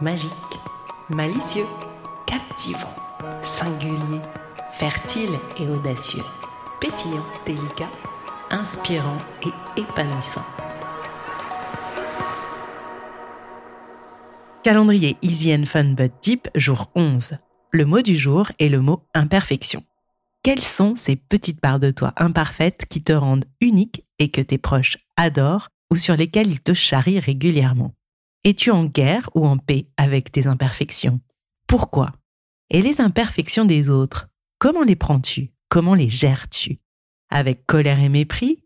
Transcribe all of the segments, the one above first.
Magique, malicieux, captivant, singulier, fertile et audacieux, pétillant, délicat, inspirant et épanouissant. Calendrier Easy Fun But Deep, jour 11. Le mot du jour est le mot imperfection. Quelles sont ces petites parts de toi imparfaites qui te rendent unique et que tes proches adorent ou sur lesquelles ils te charrient régulièrement? Es-tu en guerre ou en paix avec tes imperfections? Pourquoi? Et les imperfections des autres, comment les prends-tu? Comment les gères-tu? Avec colère et mépris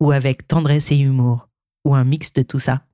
Ou avec tendresse et humour? Ou un mix de tout ça?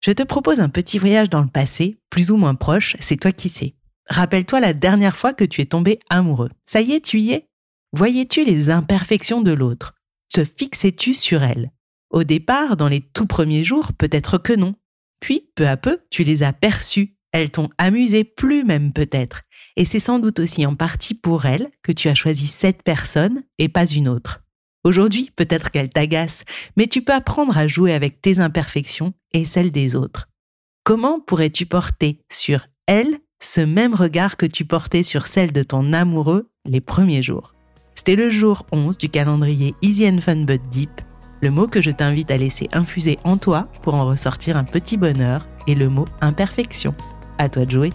Je te propose un petit voyage dans le passé, plus ou moins proche, c'est toi qui sais. Rappelle-toi la dernière fois que tu es tombé amoureux. Ça y est, tu y es? Voyais-tu les imperfections de l'autre? Te fixais-tu sur elles? Au départ, dans les tout premiers jours, peut-être que non. Puis, peu à peu, tu les as perçues. Elles t'ont amusé plus même peut-être. Et c'est sans doute aussi en partie pour elles que tu as choisi cette personne et pas une autre. Aujourd'hui, peut-être qu'elle t'agace, mais tu peux apprendre à jouer avec tes imperfections et celles des autres. Comment pourrais-tu porter sur elle ce même regard que tu portais sur celle de ton amoureux les premiers jours? C'était le jour 11 du calendrier Easy and Fun But Deep, le mot que je t'invite à laisser infuser en toi pour en ressortir un petit bonheur est le mot imperfection. À toi de jouer.